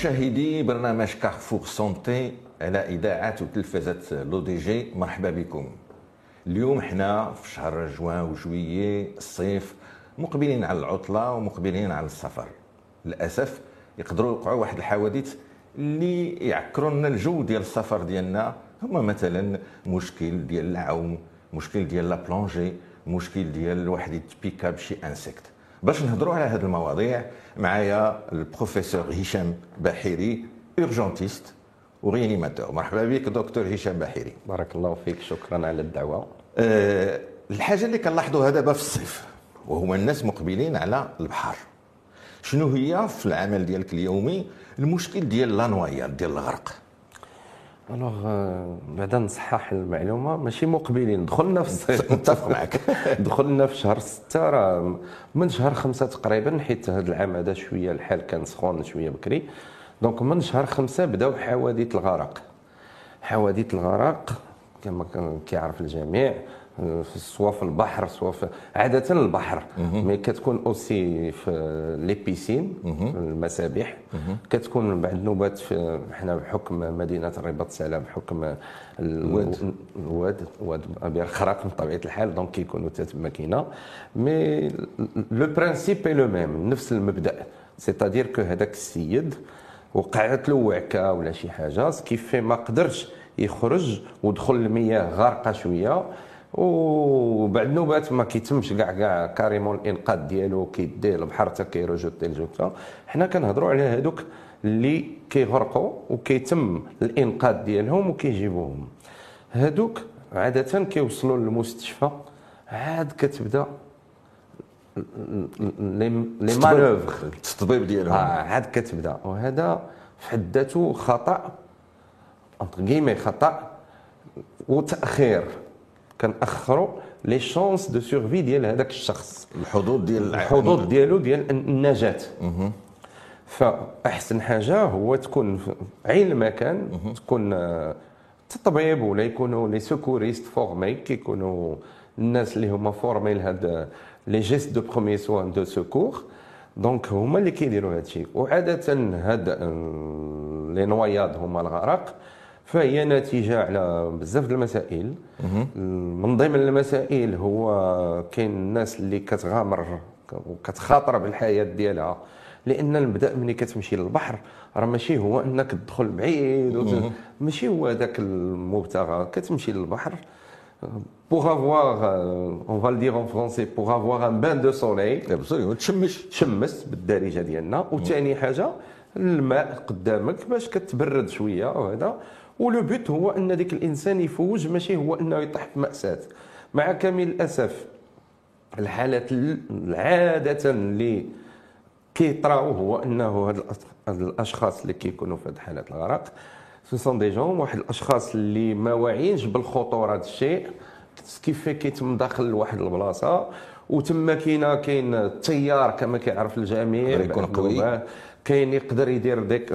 مشاهدي برنامج Carrefour Santé على إذاعة وتلفزه L'ODJ. مرحبا بكم. اليوم حنا في شهر جوان وجويي الصيف مقبلين على العطلة ومقبلين على السفر. للأسف يقدروا يوقعوا واحد الحوادث اللي يعكروا لنا الجو ديال السفر ديالنا. هما مثلا مشكل ديال العوم مشكل ديال la plongée مشكل ديال واحد يتبيكا بشي insecte باش نهضروا على هذه المواضيع معايا البروفيسور هشام بحيري urgentiste و réanimateur مرحبا بك دكتور هشام بحيري بارك الله فيك شكرا على الدعوة. أه الحاجة اللي كنلاحظوها دابا في الصيف وهما الناس مقبلين على البحر. شنو هي في العمل ديالك اليومي؟ المشكل ديال la noyade ديال الغرق. alors بعدا نصحح المعلومة. ماشي مقبلين. دخلنا في الصيف متفق معك. دخلنا في شهر ستة. راه من شهر خمسة تقريبا حيت هذا العام هذا شوية الحال كان سخون شوية بكري. donc من شهر خمسة بداو حوادث الغرق. حوادث الغرق كما كيعرف الجميع. سواء في البحر سواء في عادة البحر. mais كتكون aussi في les piscines المسابح كتكون بعد نوبات في حنا بحكم مدينة الرباط سلام بحكم الواد. الواد واد أبي رقراق من طبيعة الحال donc كيكونوا تما كاينة mais le principe est le même نفس المبدأ. c'est-à-dire que هذاك السيد وقعت له وعكة ولا شي حاجة كيف ما قدرش يخرج ودخل المياه غارقة شوية. وبعد نوبات ما كيتمش كاع كاع carrément الانقاذ ديالو كيديه البحر حتى كيروجوتي الجوكا حنا كنهضروا على هذوك اللي كيغرقوا وكيتم الانقاذ ديالهم وكيجيبوهم. هذوك عادة كيوصلوا للمستشفى عاد كتبدا les manœuvres التطبيب ديالهم. آه عاد كتبدا. وهذا في حد ذاته خطا كيمي خطأ وتأخير. كنأخروا les chances de survie ديال هذاك الشخص. الحظوظ ديال الحظوظ ديالو ديال النجاة. فأحسن حاجة هو تكون عين المكان تكون تطبيب ولا يكونوا les secouristes formés كيكونوا الناس اللي هما formés لهاد les gestes de premiers soins de secours donc هما اللي كيديروا هذا الشيء وعادة هاد les noyades هما الغرق. فهي نتيجه على بزاف د المسائل. من ضمن المسائل هو كاين الناس اللي كتغامر وكتخاطر بالحياة ديالها لأن المبدأ ملي كتمشي للبحر راه ماشي هو أنك تدخل بعيد ماشي هو ذاك المبتغى. كتمشي للبحر pour avoir on va le dire en français pour avoir un bain de soleil تشمش تشمس بالدارجة ديالنا. وثاني حاجة الماء قدامك باش كتبرد شوية وهذا. و le but هو أن ذاك الإنسان يفوج ماشي هو أنه يطيح في مأساة. مع كامل الأسف الحالات عاده اللي كيطراو هو أنه هاد الأشخاص اللي كيكونوا في هاد حالات الغرق ce sont des gens واحد الأشخاص اللي ما واعيينش بالخطورة هذا الشيء كيف كيتم داخل لواحد البلاصة وتما كاينة كاين التيار كما كيعرف الجميع. يكون قوي. كاين يقدر يدير ديك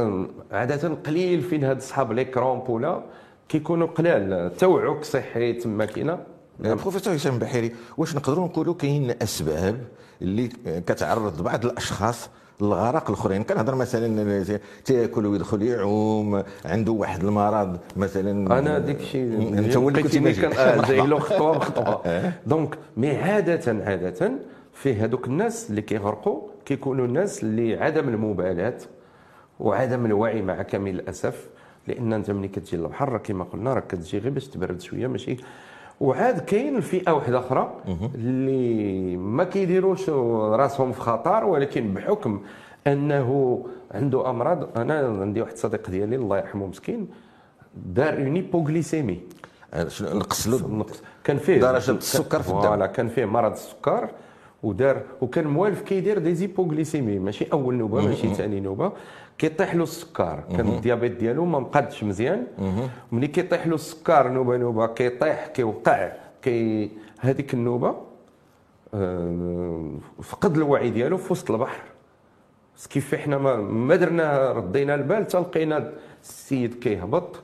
عادة قليل فين هاد صحاب les crampes ولا كيكونوا قلال. توعك صحي تما كاينة. بروفيسور هشام بحيري واش نقدروا نقولوا كاين أسباب اللي كتعرض بعض الأشخاص الغرق الآخرين؟ كنهضر مثلا تاكل ويدخل يعوم عنده واحد المرض مثلا. أنا ديك الشيء أنت هو اللي كنت جاي له خطوة بخطوة. donc mais عادة عادة في هذوك الناس اللي كيغرقوا كيكونوا الناس اللي عدم المبالاة وعدم الوعي مع كامل الأسف؟ لأن أنت ملي كتجي للبحر كما قلنا راك كتجي غير باش تبرد شوية ماشي؟ وعاد كاين فئة واحدة أخرى اللي ما كيديروش راسهم في خطر ولكن بحكم أنه عنده أمراض أنا عندي واحد الصديق ديالي الله يرحمه مسكين دار une hypoglycémie نقص له؟ كان فيه درجة السكر في الدم. كان فيه مرض السكر. ودار وكان موالف كيدير des hypoglycémies ماشي أول نوبة ماشي ثاني نوبة. كيطيح له السكر. كان ال diabète ديالو ما مقادش مزيان. ملي كيطيح له السكر نوبة نوبة كيطيح كيوقع كي هذيك النوبة آه، فقد الوعي ديالو في وسط البحر. كيف إحنا ما, ما درنا ردينا البال حتى لقينا السيد كيهبط.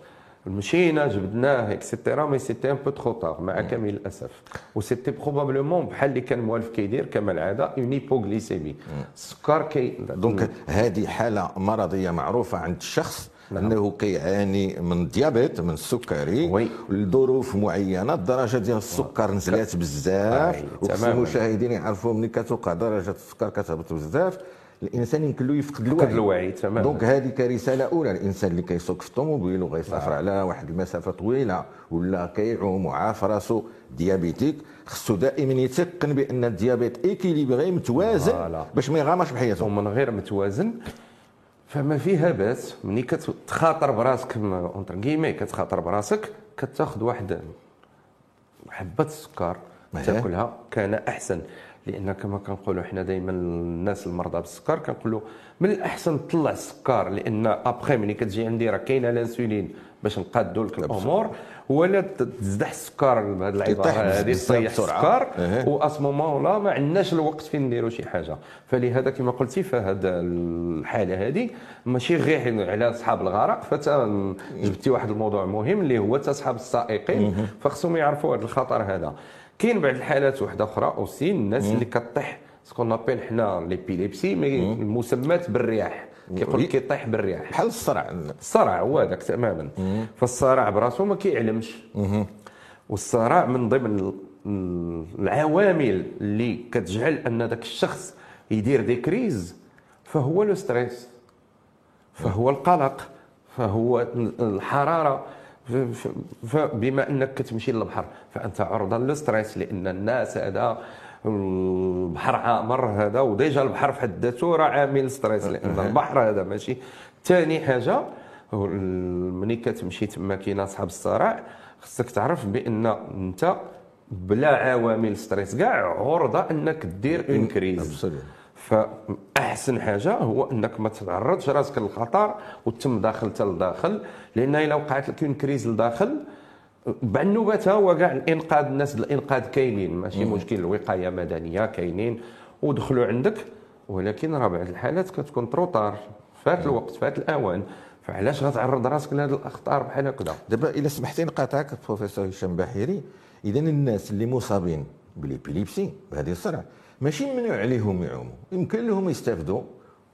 مشينا جبدناه et cetera mais c'était un peu trop tard مع كامل الأسف. و c'était probablement بحال اللي كان موالف كيدير كما العاده une hypoglycémie السكر كي donc هذه حالة مرضية معروفة عند الشخص نعم. أنه كيعاني من diabète من السكري oui. لظروف معينة الدرجة ديال السكر نزلات بزاف. وخص تماماً. المشاهدين يعرفوا ملي كتوقع درجة السكر كتهبط بزاف. الإنسان يمكن له يفقد الوعي الوعي، تماماً. donc هذه كرساله أولى الإنسان اللي كيسوق في الطوموبيل وغيسافر على واحد المسافة طويلة ولا كيعوم وعارف راسو diabétique خصو دائما يتيقن بأن ال diabète équilibré متوازن. باش ما يغامرش بحياته ومن غير متوازن فما فيها باس ملي كتخاطر براسك entre guillemets كتخاطر براسك كتاخذ واحد حبة السكر أيه. تاكلها كان أحسن لأن كما كنقولوا حنا دائما الناس المرضى بالسكر كنقولوا من الأحسن تطلع السكر لأن ابخي ملي كتجي عندي راه كاينة الإنسولين باش نقادوا لك الأمور ولا تزدح السكر بهذه العبارة هذه تطيح. السكر أيه. واسمومون لا ما عندناش الوقت فين نديروا شي حاجة فلهذا كما قلتي فهاد الحالة هذه ماشي غير على أصحاب الغرق فتا جبتي واحد الموضوع مهم اللي هو تا أصحاب السائقين فخصهم يعرفوا هذا الخطر هذا كاين بعض الحالات واحدة أخرى aussi الناس اللي كطيح. ce qu'on appelle حنا l'épilepsie mais المسمات بالرياح. كيقول. لك كيطيح بالرياح. بحال الصرع. الصرع هو هذاك تماما. فالصرع براسو ما كيعلمش. والصرع من ضمن ال- العوامل اللي كتجعل أن ذاك الشخص يدير des crises فهو le stress فهو القلق. فهو الحرارة. فبما أنك كتمشي للبحر فأنت عرضه لل stress لأن الناس هذا البحر عامر هذا و déjà البحر في حد ذاته راه عامل stress لأن البحر هذا ماشي. ثاني حاجة ملي كتمشي تما كاين أصحاب الصرع خصك تعرف بأن أنت بلا عوامل stress. كاع عرضة أنك دير une crise Absolument. فأحسن حاجة هو أنك ما تعرضش راسك للخطر وتم داخل حتى لداخل لأن إلا وقعت لك une crise لداخل بالنوبة هو كاع الإنقاذ الناس الإنقاذ كاينين. ماشي مشكل الوقاية مدنية كاينين ودخلوا عندك ولكن راه بعض الحالات كتكون trop tard فات الوقت فات الأوان. فعلاش غتعرض راسك لهذه الأخطار بحال هكذا؟ دابا إلا سمحتي نقاطعك بروفيسور هشام بحيري اذا الناس اللي مصابين بال épilepsie بهذه الصرع ماشي ممنوع عليهم يعوموا. يمكن لهم يستافدوا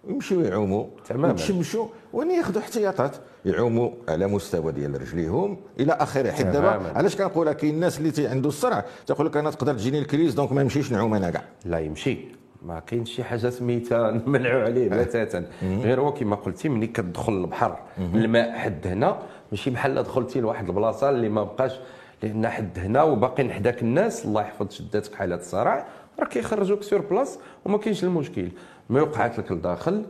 يمشيو يعوموا تماماً. يتشمشوا وان ياخذوا احتياطات؟ يعوموا على مستوى ديال رجليهم إلى آخره. حيت دابا. علاش كنقولها كاين الناس اللي عنده الصرع؟ تقول لك أنا تقدر تجيني ال crise donc ما نمشيش نعوم أنا كاع. لا يمشي. ما كاينش شي حاجة سميتها نمنعوا عليه بتاتا. غير هو كما قلتي ملي كتدخل البحر الماء حد هنا ماشي بحال دخلتي لواحد البلاصة اللي ما بقاش لأن حد هنا وباقيين حداك الناس الله يحفظ شداتك حالات الصرع. راه كيخرجوك sur place وما كاينش المشكل. ما وقعت لك لداخل.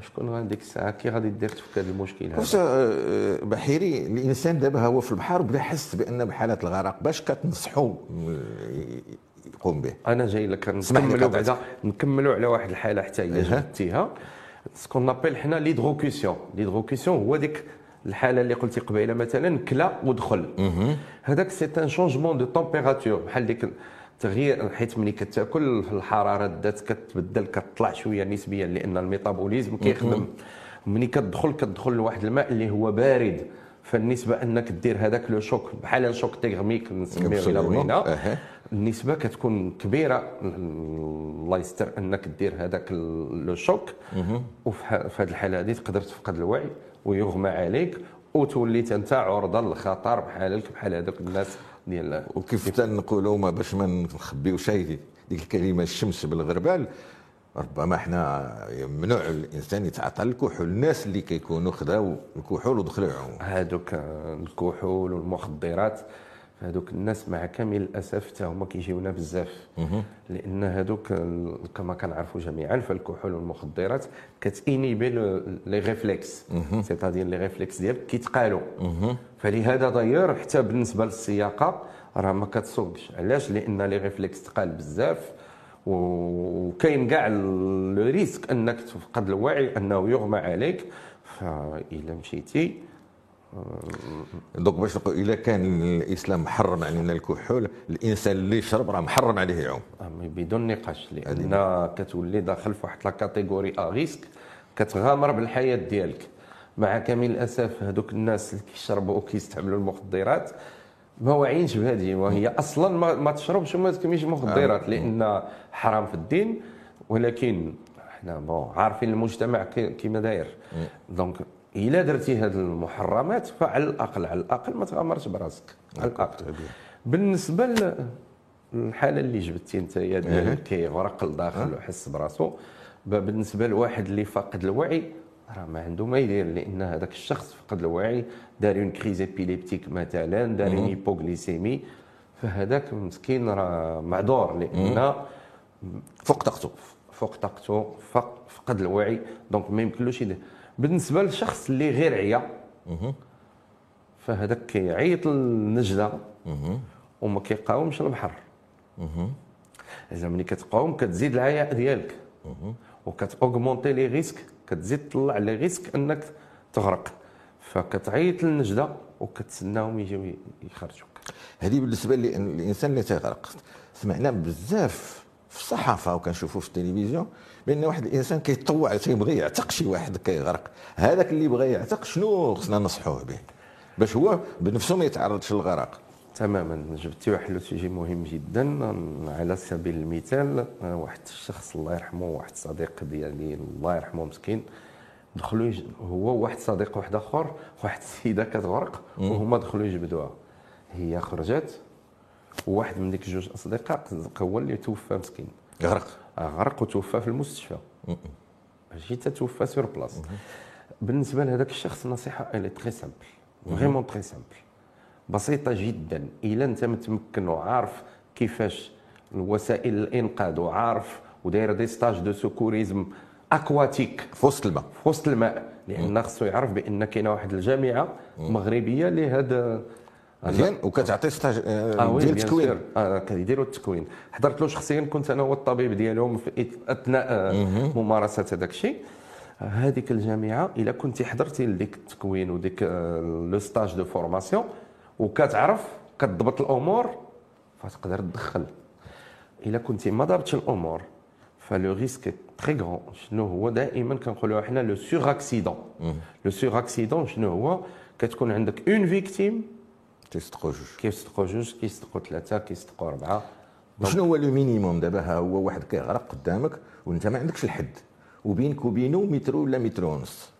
شكون غادي ديك الساعة؟ كي غادي دير تفك هذا المشكل هذا؟ آه، بحيري الإنسان دابا هو في البحر بدا حس بأن بحالات الغرق باش كتنصحوا آه، يقوم به. أنا جاي لك نكملوا. بعدا. نكملوا على واحد الحالة حتى هي. جبتيها ce qu'on appelle حنا l'hydrocution l'hydrocution هو ديك الحالة اللي قلتي قبيلة مثلا كلا ودخل. هذاك c'est un changement de température بحال ديك تغيير حيت ملي كتاكل الحرارة الذات كتبدل كتطلع شوية نسبيا لأن ال métabolisme كيخدم ملي كتدخل كتدخل لواحد الماء اللي هو بارد فالنسبة أنك دير هذاك le choc بحال ال choc thermique نسميو إلى. بغينا. النسبة كتكون كبيرة الله يستر أنك دير هذاك le choc وفي هذه الحالة هذه تقدر تفقد الوعي ويغمى عليك وتوليت انت عرضة للخطر بحالك بحال هذوك الناس ديال وكيف حتى نقولوا ما باش ما نخبيوش هي ديك الكلمة الشمس بالغربال. ربما حنا يمنع الإنسان يتعاطى الكحول. الناس اللي كيكونوا خداو الكحول ودخلوا هذوك الكحول والمخدرات هذوك الناس مع كامل الأسف حتى هما كيجيونا بزاف. لأن هذوك كما كنعرفوا جميعا فالكحول والمخدرات كت inhiber le- les réflexes c'est-à-dire les réflexes ديالك كيتقالوا. فلهذا داير حتى بالنسبة للسياقة راه ما كتسوقش علاش؟ لأن les réflexes تقال بزاف وكاين كاع le risque أنك تفقد الوعي أنه يغمى عليك. فإلا مشيتي donc باش نقول اذا كان الإسلام محرم علينا الكحول الإنسان اللي يشرب راه محرم عليه يعوم. بدون نقاش لأن كتولي داخل في واحد la catégorie à risque كتغامر بالحياة ديالك. مع كامل الأسف هذوك الناس اللي كيشربوا وكيستعملوا المخدرات ما واعيينش بهذه وهي أصلا ما, ما تشربش وما تكميش مخدرات لأن حرام في الدين ولكن حنا bon عارفين المجتمع كيما داير. donc إلا درتي هذه المحرمات فعلى الأقل على الأقل ما تغامرش براسك على الأقل. بالنسبة للحاله اللي جبتي أنت ديال كيغرق لداخل ويحس براسو. بالنسبة لواحد اللي فاقد الوعي راه ما عنده ما يدير لأن هذاك الشخص فقد الوعي دار une crise épileptique مثلا دار une hypoglycémie فهذاك مسكين راه معذور لأن فوق طاقته. فوق طاقته فقد الوعي. donc ما يمكنلوش يدير بالنسبة للشخص اللي غير عيا فهذاك كيعيط للنجدة وما كيقاومش البحر. إذا ملي كتقاوم كتزيد العياء ديالك. وكت augmenter les risques كتزيد تطلع les risques إنك تغرق. فكتعيط للنجدة وكتسناهم يجيو يخرجوك. هذه بالنسبة للإنسان اللي تيغرق سمعنا بزاف في الصحافه وكنشوفوا في التلفزيون بأن واحد الإنسان كيتطوع تيبغي يعتق شي واحد كيغرق. هذاك اللي بغى يعتق شنو خصنا ننصحوه به؟ باش هو بنفسه ما يتعرضش للغرق. تماما. جبتي واحد لوسيجي مهم جدا على سبيل المثال واحد الشخص الله يرحمه واحد صديق ديالي الله يرحمه مسكين دخلوا هو واحد صديق واحد آخر واحد السيده كتغرق وهما دخلوا يجبدوها. هي خرجت وواحد من ديك جوج أصدقاء هو اللي توفى مسكين. غرق. غرق وتوفى في المستشفى. ماشي توفى sur place بالنسبة لهذاك الشخص النصيحة الي très simple vraiment très simple بسيطة جدا. إلا أنت متمكن وعارف كيفاش وسائل الإنقاذ وعارف وداير des stages de secourisme aquatique في وسط الماء. في وسط الماء لأن خصو يعرف بأن كاينة واحد الجامعة مغربية لهذا مزيان؟ وكتعطي stage آه, آه ديال التكوين آه كيديروا التكوين. حضرت له شخصيا كنت أنا هو الطبيب ديالهم في أثناء آه ممارسة هذاك الشيء. هذيك الجامعة إلا كنت حضرتي لديك التكوين وديك le stage de formation وكتعرف كتضبط الأمور فتقدر تدخل. إلا كنتي ما ضبطش الأمور ف le risque très grand. شنو هو؟ دائما كنقولوا حنا le sur-accident. le sur-accident شنو هو؟ كتكون عندك une victime كيصدقوا جوج. كيصدقوا جوج كيصدقوا ثلاثة كيصدقوا أربعة. شنو هو le minimum دابا؟ ها هو واحد كيغرق قدامك وانت ما عندكش الحد. وبينك وبينه متر ولا متر ونص؟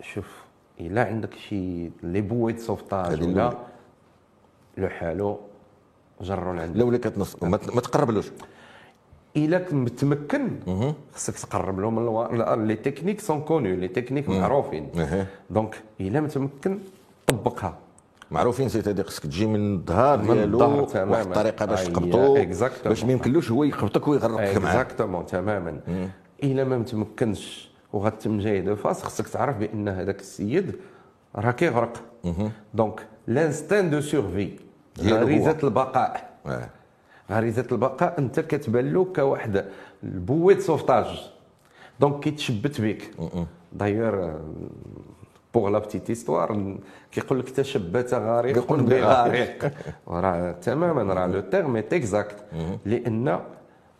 شوف إلا عندك شي les bouées de sauvetage ولا لو حالو جروا لعندك. لا ولا كتنص. ما تقربلوش. إلا متمكن خصك تقرب لهم لي تكنيك سون كونو لي تكنيك معروفين. دونك إلا متمكن طبقها. معروفين سي تادي خصك تجي من الظهر ديالو واحد الطريقة باش تقبطو باش ما يمكنلوش هو يقبطك ويغرقك معاه اكزاكتومون تماما. إلا ما متمكنش وغتم جاي دو فاس خصك تعرف بأن هذاك السيد راه كيغرق. donc l'instinct de survie غريزة البقاء. غريزة البقاء أنت كتبان له كواحد ال bouée de sauvetage donc كيتشبت بك d'ailleurs pour la petite histoire كيقول لك تشبت غريق بغريق راه تماما راه le terme exact لأن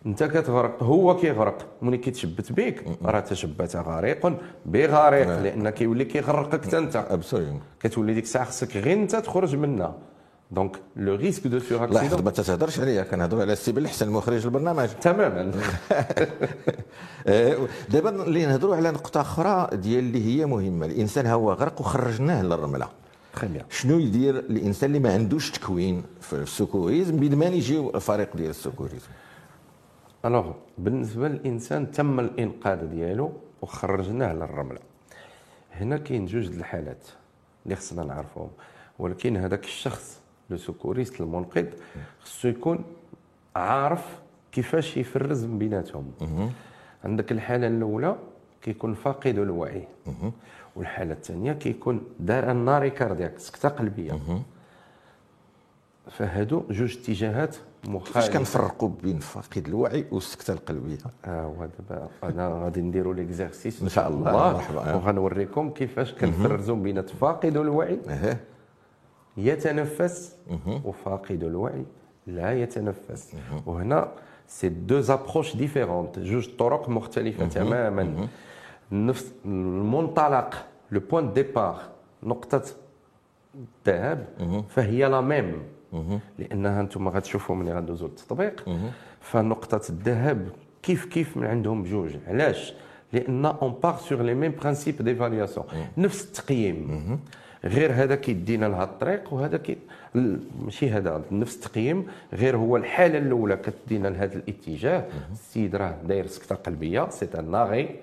انت كتغرق هو كيغرق ملي كيتشبت بك راه تشبت غريق بغريق لأن كيولي كيغرقك حتى انت كتولي ديك الساعة خصك غير انت تخرج منها دونك لو ريسك دو سور اكسيدون لاحظ ما تتهضرش عليا كنهضروا على السي احسن مخرج المخرج تماما. آه، دابا اللي نهضروا على نقطة أخرى ديال اللي هي مهمة الإنسان هو غرق وخرجناه للرملة. شنو يدير الإنسان اللي ما عندوش تكوين في السكوريزم بين ما يجي الفريق ديال السكوريزم؟ alors بالنسبة للإنسان تم الإنقاذ ديالو وخرجناه للرملة. هنا كاين جوج الحالات اللي خصنا نعرفوهم ولكن هذاك الشخص le secouriste المنقذ خصو يكون عارف كيفاش يفرز من بيناتهم عندك الحالة الأولى كيكون فاقد الوعي. والحالة الثانية كيكون دار un arrêt cardiaque سكتة قلبية. فهادو جوج اتجاهات مخالفة. كيفاش كنفرقوا بين فاقد الوعي والسكته القلبية؟ آه دابا أنا غادي نديروا l'exercice إن شاء الله. مرحبا. وغنوريكم كيفاش كنفرزوا بين فاقد الوعي يتنفس. وفاقد الوعي. لا يتنفس. وهنا c'est deux approches différentes جوج طرق مختلفة تماما. نفس المنطلق. le point départ نقطة الذهب فهي لا ميم لأنها أنتم غتشوفوا ملي غندوزو للتطبيق فنقطة الذهب. كيف كيف من عندهم بجوج علاش؟ لأن اون بار سور لي ميم برانسيب ديفالياسيون نفس التقييم. غير هذا كيدينا لهذا الطريق وهذا كي ماشي هذا نفس التقييم غير هو الحالة الأولى كتدينا لهذا الاتجاه. السيد راه داير سكتة قلبية سي ان ناغي.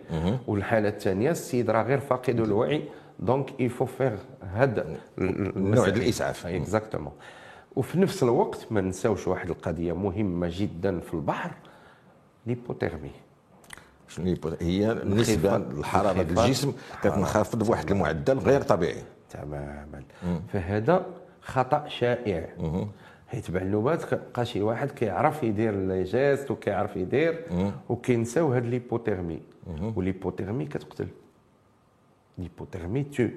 والحالة الثانية السيد راه غير فاقد الوعي. donc faut faire هذا نوع الإسعاف. exactement وفي نفس الوقت ما نساوش واحد القضية مهمة جدا في البحر l'hypothermie شنو هي نسبه الحراره الجسم كتنخفض بواحد المعدل غير طبيعي. تماما فهذا خطأ شائع. حيت بعلومات كيبقى شي واحد كيعرف يدير لي geste وكيعرف يدير وكينساو هاد l'hypothermie و l'hypothermie كتقتل. l'hypothermie tue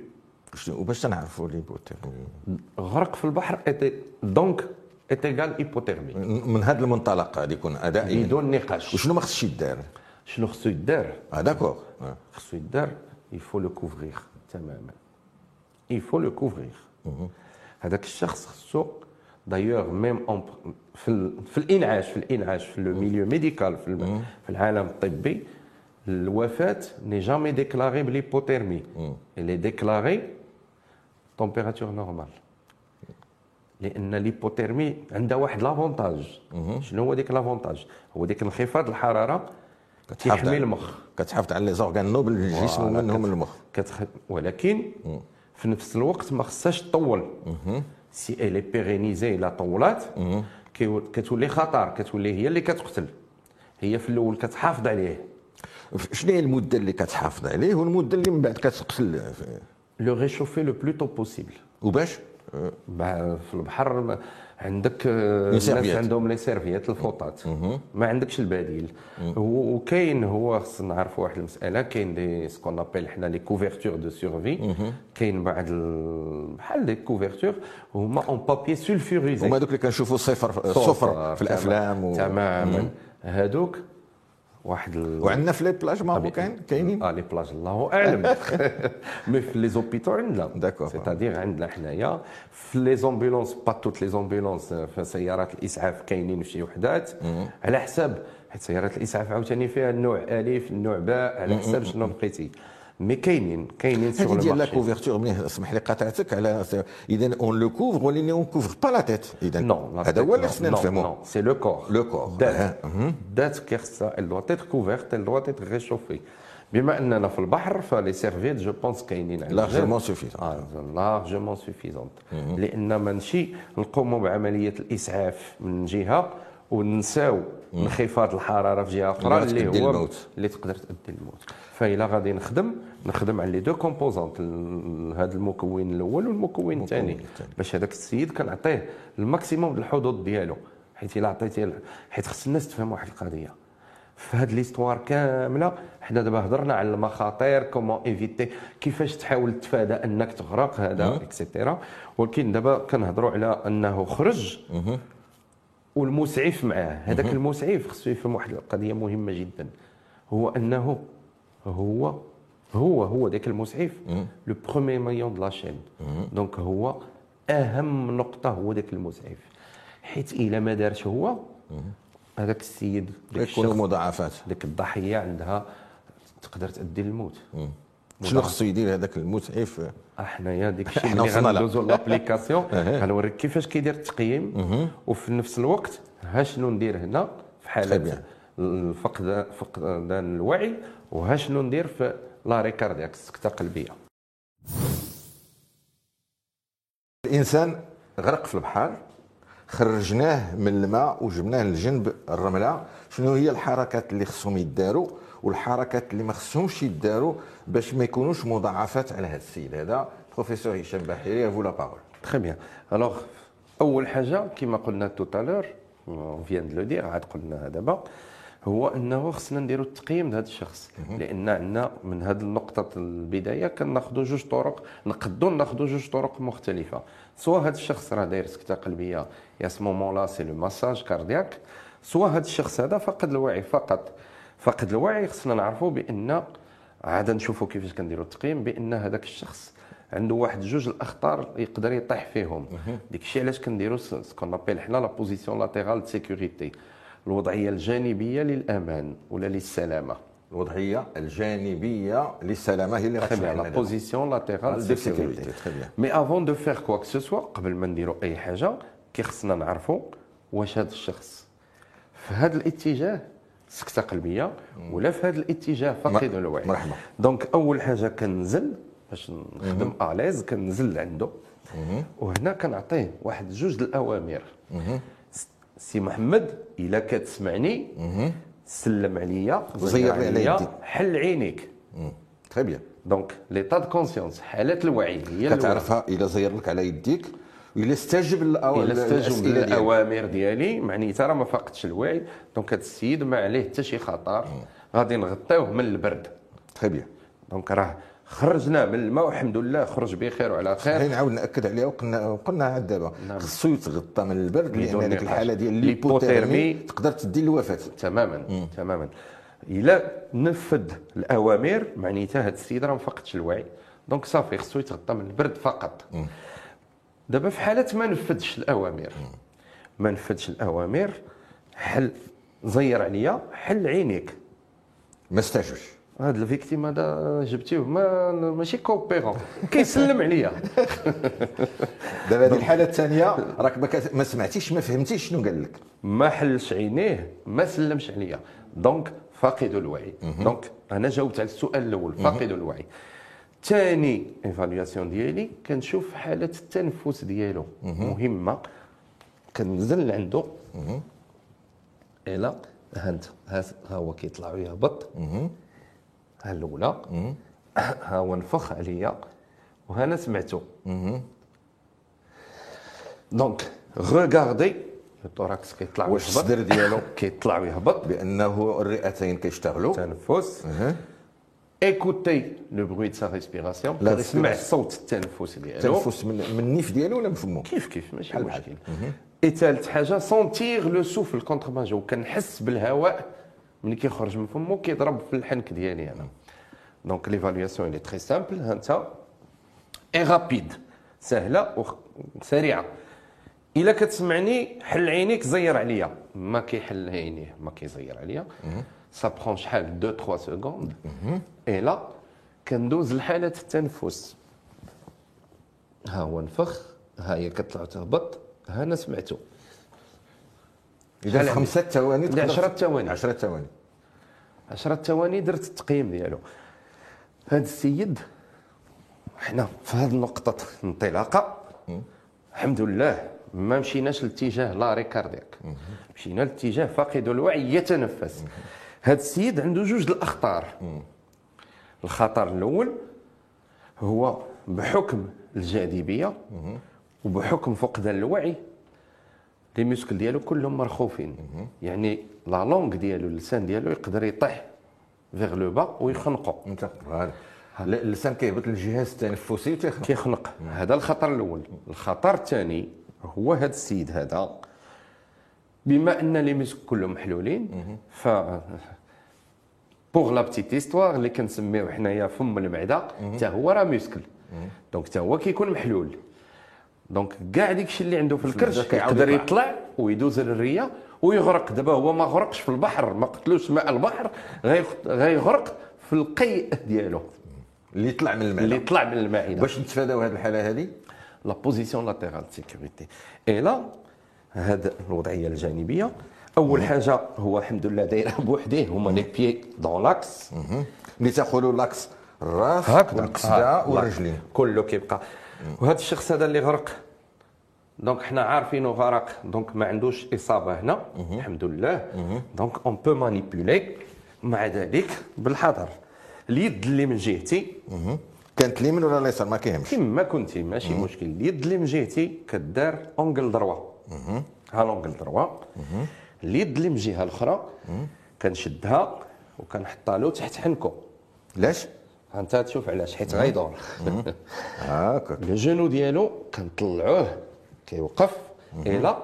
وباش تنعرفوا l'hypothermie غرق في البحر donc égal hypothermie من هذا المنطلق غادي يكون أدائي. بدون نقاش. وشنو ما خصش يدار؟ شنو خصو يدار؟ آه d'accord. خصو يدار il faut le couvrir تماما. il faut le couvrir هذاك الشخص خصو d'ailleurs même في, في الانعاش في الانعاش في le milieu médical في, في العالم الطبي الوفاه n'est jamais déclaré ب l'hypothermie اللي déclaré température normale لأن l'hypothermie عندها واحد l'avantage شنو هو ديك l'avantage هو ديك انخفاض الحرارة كتحمي المخ. كتحافظ على les organes nobles الجسم ومنهم المخ. كتخ... ولكن في نفس الوقت ما خصهاش تطول si elle est pérennisée لا طولات. كتولي خطر كتولي هي اللي كتقتل. هي في الأول كتحافظ عليه. شنو هي المدة اللي كتحافظ عليه والمدة اللي من بعد كتقتل؟ le réchauffer le plus tôt possible وباش؟ في البحر عندك الناس عندهم les serviettes الفوطات. ما عندكش البديل وكاين هو خصنا نعرفوا واحد المسألة كاين des ce qu'on appelle حنا les couvertures de survie كاين بعض بحال les couvertures هما en papier sulfurisé هما دوك اللي كنشوفوا صفر صفر في الأفلام تماما. هادوك واحد ال... وعندنا في les plages ما كاين؟ كاينين؟ آه les plages الله أعلم. mais في les hôpitaux عندنا d'accord c'est-à-dire عندنا حنايا. في les ambulances pas toutes les ambulances في سيارات الإسعاف كاينين في شي وحدات. على حساب حيت سيارات الإسعاف عاوتاني فيها النوع ألف النوع باء. على حساب شنو بقيتي. mais كاينين كاينين sûr هذه ديال la couverture اسمح لي قاطعتك على اذا on le couvre ولكن on couvre pas la tête اذا هذا هو اللي خصنا نفهمو non c'est le corps le corps d'accord qui خصها elle doit être couverte elle doit être réchauffée. بما اننا في البحر ف les serviettes je pense كاينين largement suffisantes largement suffisantes لأن ماشي نقوموا بعمليه الاسعاف من جهه ونساو انخفاض الحراره في جهه أخرى اللي هو الموت. اللي تقدر تؤدي الموت فإلا غادي نخدم نخدم على les deux composantes هذا المكون الأول والمكون الثاني. باش هذاك السيد كنعطيه ال maximum الحظوظ ديالو حيت إلا عطيتيه حيت خص الناس تفهم واحد القضية. في هذه l'histoire كاملة حنا دابا هضرنا على المخاطر comment éviter كيفاش تحاول تفادى أنك تغرق هذا et cetera ولكن دابا كنهضروا على أنه خرج والمسعف معاه. هذاك المسعف خصو يفهم واحد القضية مهمة جدا. هو أنه هو هو هو ذاك المسعف le premier maillon de la chaîne donc هو أهم نقطة هو ذاك المسعف حيت إلا ما دارش هو هذاك السيد يكون المضاعفات ذاك الضحية عندها تقدر تؤدي للموت شنو خصو يدير هذاك المسعف حنايا ديك الشيء اللي غندوزو l'application. غنوريك كيفاش كيدير التقييم. وفي نفس الوقت ها شنو ندير هنا؟ في حالة الفقدان فقدان الوعي وها شنو ندير في l'arrêt cardiaque السكته قلبية. الإنسان غرق في البحر خرجناه من الماء وجبناه لجنب الرملة. شنو هي الحركات اللي خصهم يداروا والحركات اللي ما خصهمش يداروا باش ما يكونوش مضاعفات على هذا السيد هذا؟ بروفيسور هشام بحيري à vous la parole très bien الوغ أول حاجة كما قلنا توتالور اون فيان دو لو دير عاد قلنا دابا هو إنه خصنا نديروا التقييم لهذا الشخص. لأن عندنا من هذه النقطة البداية كناخذوا جوج طرق نقدوا ناخذوا جوج طرق مختلفة. سواء هذا الشخص راه داير سكتة قلبية يا سمو مومون لا سي لو ماساج كاردياك. سواء هذا الشخص هذا فقد الوعي فقط. فقد الوعي خصنا نعرفوا بأن عاد نشوفوا كيفاش كنديروا التقييم بأن هذاك الشخص عنده واحد جوج الأخطار يقدر يطيح فيهم. ديك الشيء علاش كنديروا ce qu'on appelle حنا la position latérale sécurité. الوضعية الجانبية للأمان ولا للسلامة؟ الوضعية الجانبية للسلامة هي اللي de sécurité, sécurité. très bien. Mais avant de faire quoi que ce soit قبل ما نديروا أي حاجة qui خصنا نعرفوا واش هذا الشخص. في هذا الاتجاه سكته قلبيه ولا في هذا الاتجاه فقد الوعي. مرحبا. donc أول حاجة كنزل باش نخدم à l'aise كنزل عنده وهنا كنعطيه واحد جوج الأوامر. سي محمد إلا كتسمعني سلم عليا وزير لي على يديك. حل عينيك. très bien donc l'état de conscience حالات الوعي هي. كتعرفها إلا زير لك على يديك والا استجب للأو- إلا ديالك. للاوامر ديالي معنيتها راه ما فقدش الوعي. donc هذا السيد ما عليه حتى شي خطر. غادي نغطيوه من البرد. très bien donc راه خرجناه من الماء والحمد لله خرج بخير وعلى خير. خلينا نعاود نأكد عليها وقلنا وقلنا عاد دابا. نعم. خصو يتغطى من البرد لأن هذيك. الحالة ديال l'hypothermie ال l'hypothermie تقدر تدي للوفاه تماما تماما. إلا نفذ الأوامر معنيتها هذا السيد راه ما فقدش الوعي. donc صافي خصو يتغطى من البرد فقط. دابا في حاله ما نفذش الأوامر. ما نفذش الأوامر حل زير عليا حل عينيك. ما استجبش هاد ال victime هذا جبتيه ما ماشي coopérant. كيسلم عليا. دابا هذه الحالة الثانية راك ما, سمعتيش ما فهمتيش شنو قال لك. ما حلش عينيه ما سلمش عليا. donc فاقد الوعي. donc أنا جاوبت على السؤال الأول. فاقد الوعي. ثاني évaluation ديالي كنشوف حالة التنفس ديالو مهمة. كنزل عنده إلى ها انت ها ها هو كيطلع ويهبط. ها الاولى ها هو نفخ عليا وهنا سمعته donc regarder ال thorax كيطلع واش ويهبط. الصدر ديالو؟ كيطلع ويهبط بأنه الرئتين كيشتغلوا. تنفس. écouter le bruit de sa respiration respiration. صوت التنفس ديالو تنفس من النيف ديالو ولا من فمو كيف كيف؟ ماشي. مشكل اي ثالث حاجة sentir le souffle contre ma joue كنحس بالهواء ملي كيخرج من فمو كيضرب في الحنك ديالي أنا. donc l'évaluation elle est très simple انت et rapide سهله وسريعه الا كتسمعني حل عينيك زير عليا. ما كيحل عينيه ما كيزير عليا. ça prend شحال 2 3 secondes et là كندوز لحالة التنفس. ها هو نفخ ها هي كتطلع وتهبط ها أنا سمعته إذا في خمسة ثواني عندي تقدر- 10 ثواني. 10 ثواني. 10 ثواني درت التقييم ديالو. هذا السيد حنا في هذه النقطة الانطلاقة الحمد لله ما مشيناش لاتجاه l'arrêt cardiaque مشينا لاتجاه فاقد الوعي يتنفس. هذا السيد عنده جوج الأخطار. الخطر الأول هو بحكم الجاذبية وبحكم فقدان الوعي les muscles ديالو كلهم مرخوفين. يعني la langue ديالو اللسان ديالو يقدر يطيح vers le bas ويخنقو اللسان كيهبط للجهاز التنفسي وتيخنق. كيخنق. هذا الخطر الأول. الخطر الثاني هو هذا السيد هذا. بما أن les muscles كلهم محلولين ف pour la petite histoire اللي كنسميوه حنايا فم المعدة حتى هو راه muscle. donc حتى هو كيكون محلول. دونك كاع داك الشيء اللي عنده في الكرش يقدر يطلع. ويدوز للريه ويغرق. دابا هو ما غرقش في البحر ما قتلوش ماء البحر غيغرق في القيء ديالو. اللي طلع من المعده اللي طلع من المعده باش نتفاداو هذه الحالة هذه la position latérale sécurité et là هاد الوضعية الجانبية. أول حاجة هو الحمد لله دايرة بوحديه. هما les pieds dans l'axe اللي تاخذوا l'axe الراس ها، والرجلين كله كيبقى وهذا الشخص هذا اللي غرق. donc حنا عارفينه غرق. donc ما عندوش إصابة هنا. الحمد لله. donc on peut manipuler مع ذلك بالحذر. اليد اللي من جهتي كانت اليمين ولا اليسار؟ ما كيهمش كما كنتي ماشي مشكل. اليد اللي من جهتي كدار angle droit ها l'angle droit اليد اللي من الجهه الأخرى كنشدها وكنحطها له تحت حنكو. علاش انت تشوف علاش حيت غيدور هاكا le genou ديالو كنطلعوه كيوقف et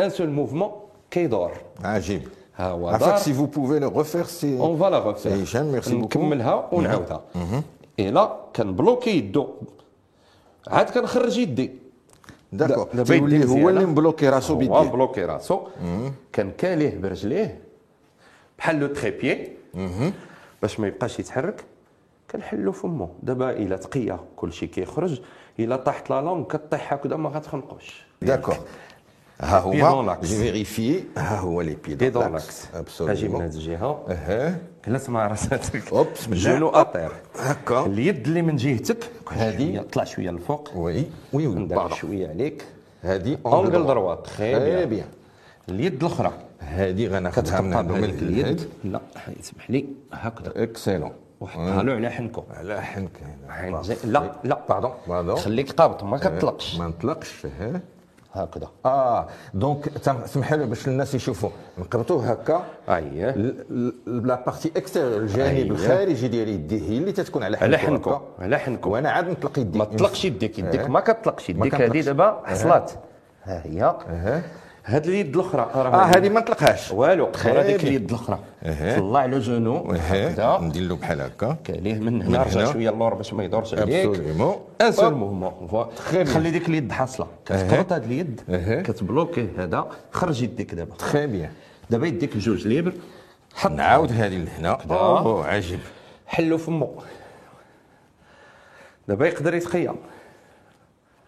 un seul mouvement كيدور. عجيب. ها هو دار. si vous pouvez le refaire si on va la refaire سي هشام merci beaucoup نكملها ونعاودها. الا كان bloqué يدو. عاد كنخرج يدي. d'accord دابا تيولي هو. اللي م bloqué راسو هو بيديه. bloqué راسو. كان calé برجليه بحال le trépied باش ما يبقاش يتحرك. كنحلو فمو. دابا إلا تقيه كلشي كيخرج إلا طاحت la langue كطيح هكذا ما غتخنقوش. d'accord ها l'axe. j'ai vérifié ها هو les pieds dans l'axe أجي من هذه الجهه أها جلس مع راساتك بسم الله. جونو اطير هكا اليد اللي من جهتك. شوية- طلع شوية للفوق وي وي وي شوية عليك هادي اونغل دروات تري بيان اليد الاخرى هادي غناخذها من كتقطع عنده من بهذيك اليد لا يسمح لي هكذا اكسيلون وحطها له على حنكو. على حنك زي- لا لا. باردون باردون خليك قابض ما كتطلقش. ما نطلقش ها هكذا. آه. donc سمح لي باش الناس يشوفوا نقبطوه هكا. اييه la partie extérieure الجانب أيوة. الخارجي ديال يديه هي اللي تتكون على حنكو على حنكو. على حنكو. وأنا عاد نطلق يدي. ما تطلقش يديك يديك. ما كتطلقش. يديك هذه. دابا حصلات ها هي. هاد اليد الاخرى آه هذه ما نطلقهاش. والو راه هذيك. اليد الاخرى. طلع أها هكذا. ندير له بحال هكا. calé من هنا رجع. شوية اللور باش ما يدورش عليك. absolument un seul mouvement. خلي ديك اليد حاصلة. كتقبط هاد اليد. كتبلوكي هذا. خرج يديك دابا. très bien دابا يديك جوج libres. حط. نعاود هذه لهنا. أوه عجيب حلو فمو. دابا يقدر يتخيم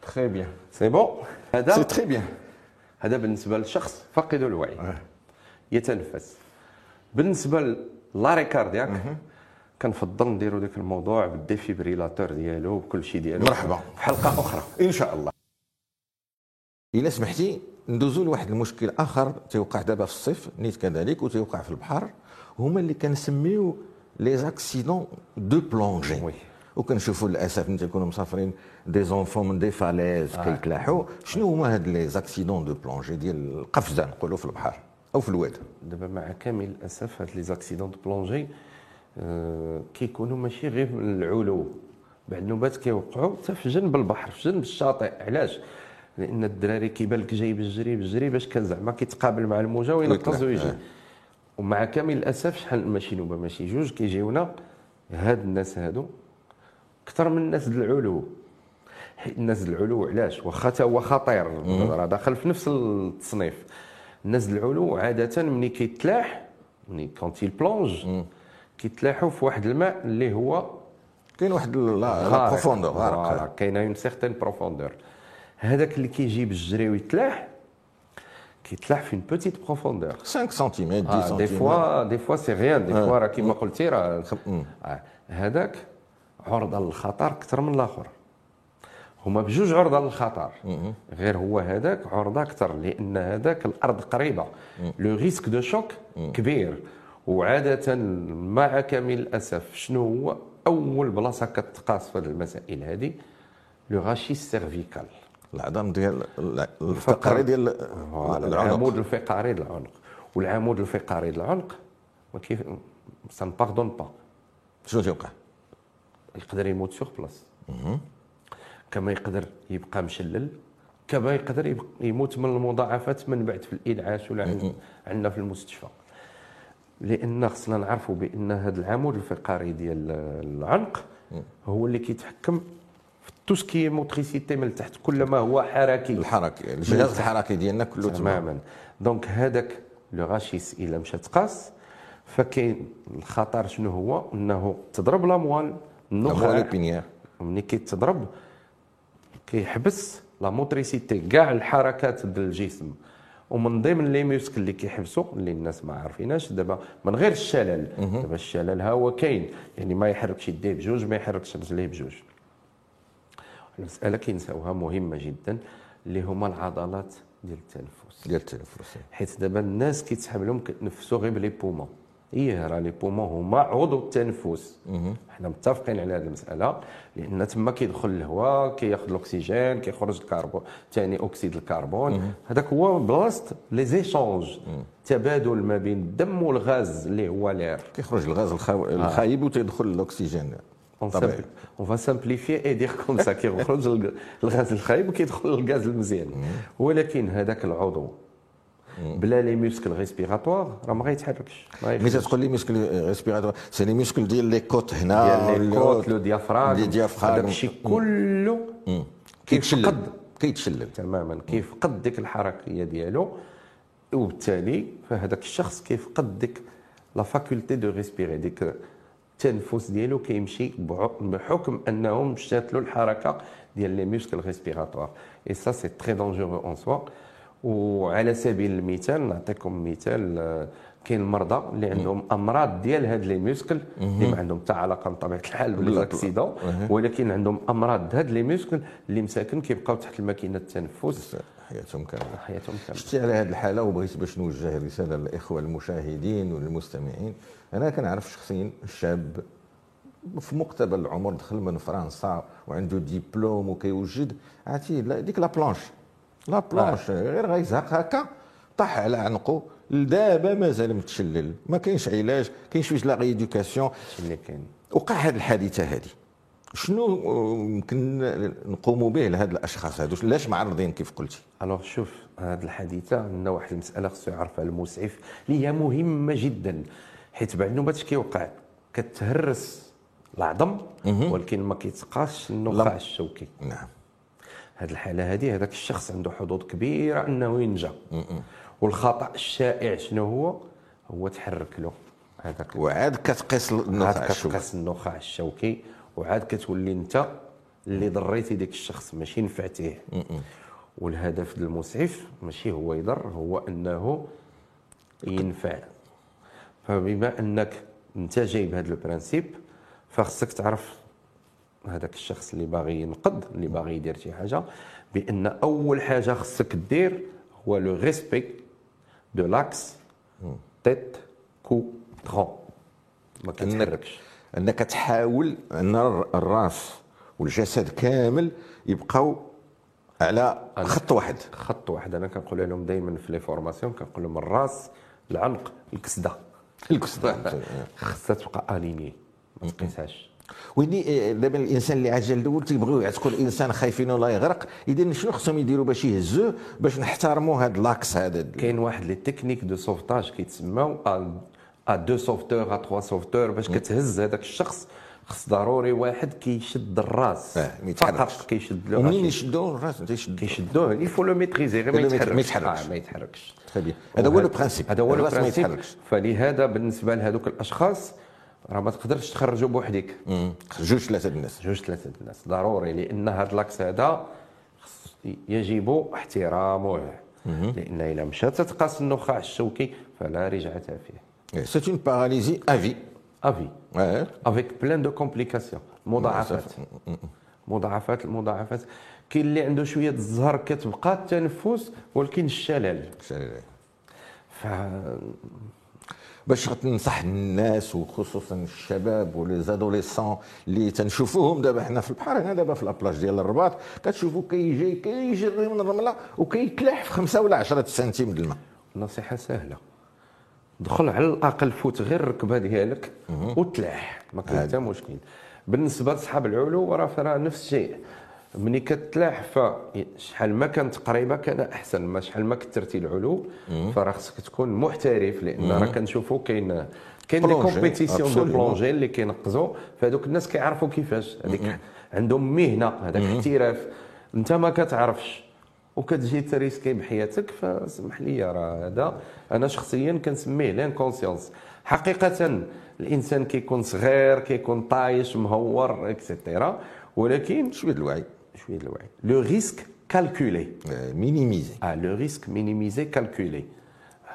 très bien c'est bon c'est هذا؟ très bien هذا بالنسبة للشخص فاقد الوعي. يتنفس. بالنسبة l'arrêt cardiaque كنفضل نديرو داك الموضوع بال défibrillateur ديالو بكل شيء ديالو. مرحبا. في حلقة أخرى. إن شاء الله. إلا سمحتي ندوزو لواحد المشكل آخر تيوقع دابا في الصيف نيت كذلك وتيوقع في البحر. هما اللي كنسميو les accidents de plongée oui. وكنشوفوا للأسف ملي تيكونوا مسافرين des enfants من des falaises كيتلاحوا شنو هما هاد les accidents de plongée ديال القفزه نقولوا في البحر أو في الواد دابا مع كامل الاسف هاد les accidents de plongée آه، كيكونوا ماشي غير من العلو بعض النوبات كيوقعوا حتى في جنب البحر في جنب الشاطئ علاش لأن الدراري كيبان لك جاي بالجري بالجري باش كان زعما كيتقابل مع الموجه وينقز. ويجي آه. ومع كامل الاسف شحال ماشي نوبه ماشي جوج كيجيونا هاد الناس هادو أكثر من الناس العلو ديال العلو علاش؟ واخا تا هو خطير. راه داخل في نفس التصنيف. ديال العلو عادة ملي كيتلاح ملي quand on plonge كيتلاحوا في واحد الماء اللي هو كاين واحد la-. profondeur غارق. كاينة une certaine profondeur هذاك اللي كيجي بالجري ويتلاح كيتلاح في une petite profondeur 5 سنتيمتر 10 آه سنتيمتر des fois des fois c'est rien des fois راه كيما قلتي راه. آه، هذاك عرضة للخطر أكثر من الآخر. هما بجوج عرضة للخطر. غير هو هذاك عرضة أكثر لأن هذاك الأرض قريبة. le risque de choc كبير. وعادة مع كامل الأسف شنو هو؟ أول بلاصة كتقاس في المسائل هذه le rachis cervical العظام ديال الفقري ديال العنق. العمود الفقري للعنق. والعمود الفقري للعنق ما كيف ça ne pardonne pas شنو تيوقع؟ يقدر يموت sur place كما يقدر يبقى مشلل كما يقدر يموت من المضاعفات من بعد في الانعاش ولا عن- عندنا في المستشفى. لأن خصنا نعرفوا بأن هذا العمود الفقري ديال العنق هو اللي كيتحكم في tout ce qui motricité من التحت كل ما هو حركي الحركه الجهاز الحركي ديالنا كله تمام. تماما. donc هذاك le rachis إلا مشى تقاس فكاين الخطر شنو هو؟ إنه تضرب la moelle la moelle النخاع. épinière ملي كيتضرب كيحبس la motricité كاع الحركات ديال الجسم ومن ضمن les muscles اللي كيحبسوا اللي الناس ما عارفيناش دابا من غير الشلل. دابا الشلل ها هو كاين. يعني ما يحركش يديه بجوج ما يحركش رجليه بجوج. المسألة كينساوها مهمة جدا اللي هما العضلات ديال التنفس. ديال التنفس. حيت دابا الناس كيتسحب لهم كيتنفسوا غير ب les poumons إيه راه les poumons هما عضو التنفس. حنا متفقين على هذه المسألة لأن تما كيدخل الهواء كياخذ الأكسجين كيخرج الكربون ثاني أكسيد الكربون. هذاك هو بلاصة les échanges تبادل ما بين الدم والغاز اللي هو l'air كيخرج الغاز الخايب وتيدخل الأكسجين. on va simplifier et dire comme ça كيخرج الغ- الغاز الخايب وكيدخل الغاز المزيان. ولكن هذاك العضو بلا les muscles respiratoires راه ما غيتحركش ملي تقول les muscles respiratoires c'est les muscles ديال les côtes هنا ديال les côtes le diaphragme هذاك الشيء كله كيتشلل. كيتشلل. تماما. كيفقد ديك الحركية ديالو. وبالتالي فهذاك الشخص كيفقد ديك la faculté de respirer ديك التنفس ديالو كيمشي بحكم انه مشات له الحركة ديال les muscles respiratoires. et ça c'est très dangereux en soi وعلى سبيل المثال نعطيكم مثال آه، كاين المرضى اللي عندهم أمراض ديال هاد les muscles اللي ما عندهم حتى علاقة بطبيعة الحال ب les accidents ولكن عندهم أمراض هاد les muscles اللي مساكن كيبقاو تحت الماكينة التنفس. حياتهم كاملة. حياتهم كاملة. شتي على هذه الحالة وبغيت باش نوجه رسالة للإخوة المشاهدين والمستمعين. أنا كنعرف شخصيا شاب في مقتبل العمر دخل من فرنسا وعنده ديبلوم وكيوجد عرفتي؟ ديك la planche la planche غير غيزهق هكا. طاح على عنقه لدابا مازال متشلل. ما كاينش علاج كاين شوية la rééducation اللي كاين؟ وقع هذه الحادثة هذه شنو يمكن نقوموا به لهاد الأشخاص هادو؟ علاش معرضين كيف قلتي؟ الوغ شوف هذه الحادثة عندنا واحد المسألة خصو يعرفها المسعف اللي هي مهمة جدا. حيت بعد النوبات كيوقع كتهرس العظم ولكن ما كيتقاش النخاع الشوكي. نعم. هذه الحالة هذه هذاك الشخص عنده حظوظ كبيرة أنه ينجى والخطأ الشائع شنو هو؟ هو تحرك له. هذاك وعاد كتقيس النخاع الشوكي كتقيس النخاع الشوكي وعاد كتولي أنت اللي ضريتي ديك الشخص ماشي نفعتيه والهدف ديال المسعف ماشي هو يضر هو أنه ينفع. فبما أنك أنت جايب هذا ال principe فخصك تعرف هذاك الشخص اللي باغي ينقد اللي باغي يدير شي حاجة بأن أول حاجة خصك دير هو le respect de l'axe tête cou tronc ما كتحركش. إنك تحاول أن الرأس والجسد كامل يبقاو على خط واحد. خط واحد. أنا كنقول لهم دائما في les formations كنقول لهم الرأس العنق الكسدة. الكسدة. خصها تبقى alignée ما تقيسهاش. يعني دابا الإنسان اللي عجل الأول تيبغيو يعتقوا الانسان خايفين ولا يغرق إذا شنو خصهم يديروا باش يهزوه باش نحترموا هذا l'axe هذا؟ كاين واحد les techniques de sauvetage كيتسماو à deux sauveteurs à trois sauveteurs باش كتهز هذاك الشخص. خص ضروري واحد كيشد الراس. آه فقط كيشد له ومنين يشدوه الراس؟ تيشد كيشدوه. Il faut le maîtriser. غير ما يتحركش. ما يتحركش. آه ما يتحركش. هذا هو le principe هذا هو le principe فلهذا بالنسبة لهذوك الأشخاص راه ما تقدرش تخرجوا بوحدك. جوج ثلاثة الناس. جوج ثلاثة الناس. ضروري لأن هذا l'axe هذا يجب احترامه. لأن اذا مشات تقاس النخاع الشوكي فلا رجعة فيه. c'est un paralysé à vie à vie avec plein de complications مضاعفات مضاعفات المضاعفات كاين اللي عنده شوية الزهر كتبقى التنفس ولكن الشلل. الشلل ف باش تنصح الناس وخصوصا الشباب ولي les adolescents اللي تنشوفوهم دابا حنا في البحر هنا دابا في la plage ديال الرباط كتشوفوا كيجي كيجري من الرملة وكيتلاح في خمسة ولا 10 سنتيم د الماء. نصيحه سهلة. دخل على الأقل فوت غير الركبة ديالك وتلاح. ما كاين حتى مشكل. بالنسبة لصحاب العلو راه نفس الشيء. ملي كتلاح فشحال ما كانت قريبة كان أحسن ما شحال ما كثرتي العلو فراه خصك تكون محترف لأن راه كنشوفوا كاين كاين des compétitions de plongée اللي كينقزوا فهذوك الناس كيعرفوا كيفاش. هذيك عندهم مهنة هذاك احتراف. أنت ما كتعرفش. وكتجي ت risquer بحياتك فسمح لي راه هذا. أنا شخصيا كنسميه l'inconscience حقيقه الإنسان كيكون صغير كيكون طايش متهور et cetera ولكن شوية الوعي. شوية الوعي le risque calculé minimisé آه le risque minimisé calculé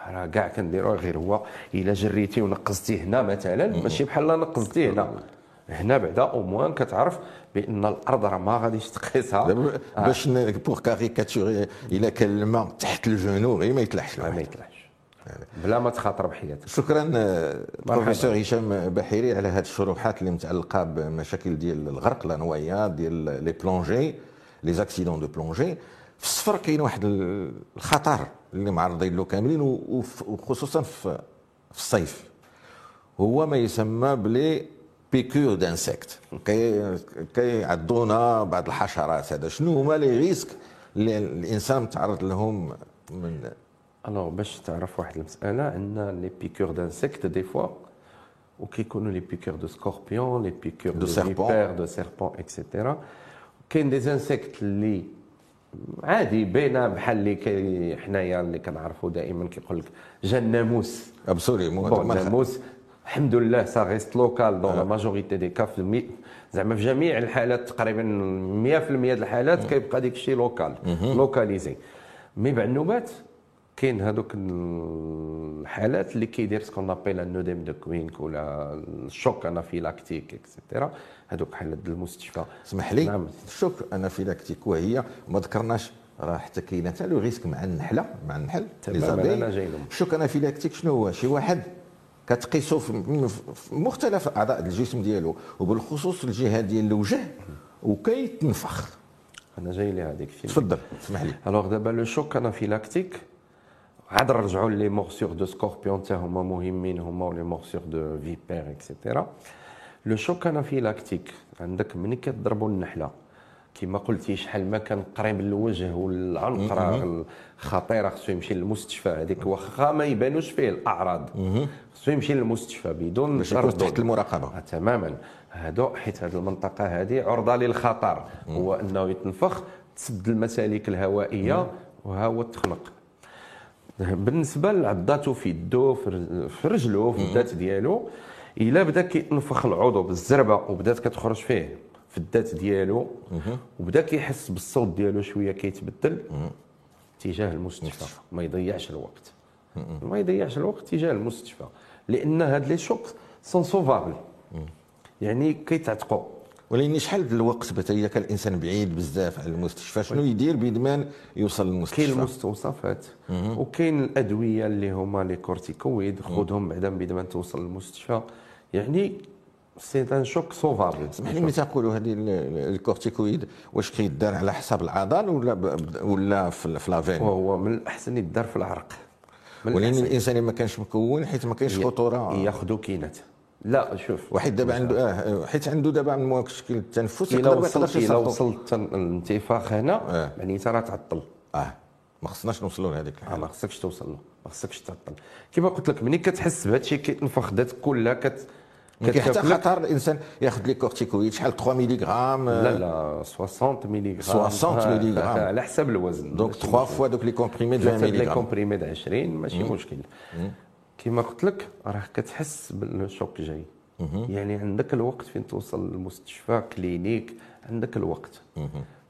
راه كاع كنديروه غير هو الا جريتي ونقزتي هنا مثلا ماشي بحال نقزتي هنا هنا بعدا au moins كتعرف بان الأرض راه ما غاديش تقيسها باش pour caricaturer الا كان الماء تحت ال genou غير ما يتلحش ما يتلحش بلا ما تخاطر بحياتك. شكرا بروفيسور هشام بحيري على هذه الشروحات اللي متعلقة بمشاكل ديال الغرق la noyade ديال les plongées les accidents de plongée. في السفر كاين واحد الخطر اللي معرضين له كاملين وخصوصا في الصيف. هو ما يسمى ب les piqûres d'insectes كيعضونا بعض الحشرات هذا. شنو هما les risques اللي الإنسان متعرض لهم من alors باش تعرف واحد المسألة عندنا les piqûres d'insectes des fois وكيكونوا les piqûres de scorpion les piqûres de. فيبر دو سيربون اكسيتيرا كاين دي انسيكت اللي عادي باينة بحال اللي حنايا اللي كنعرفوا دائما كيقول لك جا الناموس ابسوليومون الناموس الحمد لله سا ريست لوكال دون لا ماجوريتي دي كا في المي... زعما في جميع الحالات تقريبا 100% ديال الحالات كيبقى ديك الشيء لوكال لوكاليزي مي بعد النوبات كاين هذوك الحالات اللي كيدير سكون ابيل النوديم دو كوينك ولا ال choc anaphylactique et cetera هذوك حالات المستشفى. اسمح لي نعم. ال choc anaphylactique وهي ما ذكرناش راه حتى كاين حتى le risque مع النحلة مع النحل. تماما،. أنا جاي لهم. ال choc anaphylactique شنو هو؟ شي واحد كتقيسو في مختلف أعضاء الجسم ديالو وبالخصوص الجهة ديال الوجه وكيتنفخ. أنا جاي لي هذيك الشيء تفضل اسمح لي. alors دابا le choc anaphylactique عاد نرجعوا les morsures de scorpion حتى هما مهمين هما les morsures de vipère et cetera le choc anaphylactique عندك ملي كتضربوا النحلة. كما قلتي شحال ما كان قريب للوجه والعنق راه خطيره خصو يمشي للمستشفى. هذيك واخا ما يبانوش فيه الأعراض. خصو يمشي للمستشفى بدون تردد. تحت المراقبة. آه، تماما. هادو حيت هذه المنطقة هذه عرضة للخطر. هو أنه يتنفخ تسد المسالك الهوائية وها هو تخنق. بالنسبة لعضاته في يدو في رج- في رجلو في الذات ديالو إلا بدا كيتنفخ العضو بالزربة وبدات كتخرج فيه في الذات ديالو وبدا كيحس بالصوت ديالو شوية كيتبدل اتجاه المستشفى. ما يضيعش الوقت. ما يضيعش الوقت اتجاه المستشفى. لأن هاد les chocs sont sauvables يعني كيتعتقوا ولكن شحال الوقت بتا إذا كان الإنسان بعيد بزاف على المستشفى؟ شنو يدير بيدما يوصل كاين للمستشفى المستوصفات وكاين الأدوية اللي هما les corticoïdes خذهم بعدا بيد ما توصل للمستشفى. يعني c'est un choc sauvable. اسمح لي ملي هذه ال- ال- ال corticoïde واش كيدار على حساب العضل ولا ب- ولا في في la veine وهو من الأحسن يدار في العرق. ولكن الإنسان ما كانش مكون حيت ما كاينش خطورة. ياخذوا كينات. لا شوف. واحد دابا عنده آه حيت عنده دابا مشكل التنفس إلا وصلت إلا. وصلت الانتفاخ هنا آه. يعني انت راه تعطل. آه. ما خصناش نوصلوا لهذيك آه، الحاله ما خصكش توصل له ما خصكش تعطل. كما قلت لك ملي كتحس بهذا الشيء كيتنفخ ذات كلها كت كاين حتى. خطر الإنسان ياخذ les corticoïdes شحال 3 milligrammes لا لا 60 ملي 60 milligrammes. على حسب الوزن. donc 3 fois donc les comprimés de 20 les milligrammes. comprimé د 20 ماشي مشكل. كما قلت لك راه كتحس بالشوك جاي. يعني عندك الوقت فين توصل للمستشفى clinique عندك الوقت.